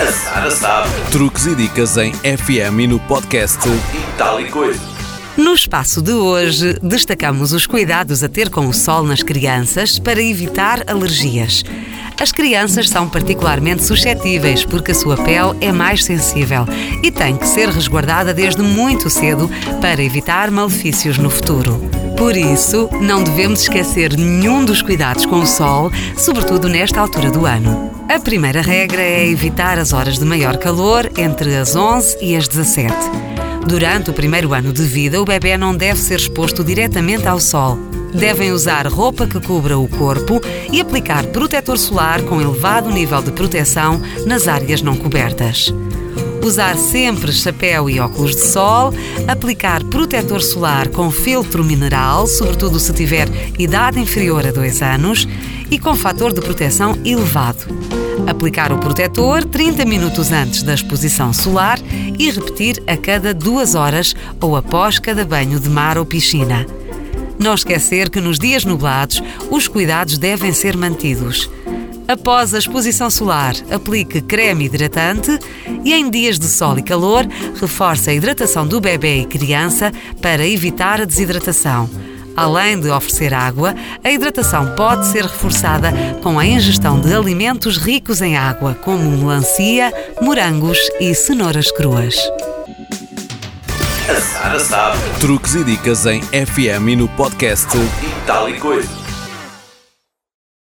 A Sara sabe. Truques e dicas em FM e no podcast E tal e coisa. No espaço de hoje, destacamos os cuidados a ter com o sol nas crianças para evitar alergias. As crianças são particularmente suscetíveis porque a sua pele é mais sensível e tem que ser resguardada desde muito cedo para evitar malefícios no futuro. Por isso, não devemos esquecer nenhum dos cuidados com o sol, sobretudo nesta altura do ano. A primeira regra é evitar as horas de maior calor entre as 11 e as 17. Durante o primeiro ano de vida, o bebê não deve ser exposto diretamente ao sol. Devem usar roupa que cubra o corpo e aplicar protetor solar com elevado nível de proteção nas áreas não cobertas. Usar sempre chapéu e óculos de sol, aplicar protetor solar com filtro mineral, sobretudo se tiver idade inferior a 2 anos, e com fator de proteção elevado. Aplicar o protetor 30 minutos antes da exposição solar e repetir a cada duas horas ou após cada banho de mar ou piscina. Não esquecer que nos dias nublados os cuidados devem ser mantidos. Após a exposição solar, aplique creme hidratante e em dias de sol e calor, reforce a hidratação do bebê e criança para evitar a desidratação. Além de oferecer água, a hidratação pode ser reforçada com a ingestão de alimentos ricos em água, como melancia, morangos e cenouras cruas. A Sara sabe. Truques e dicas em FM e no podcast tal e.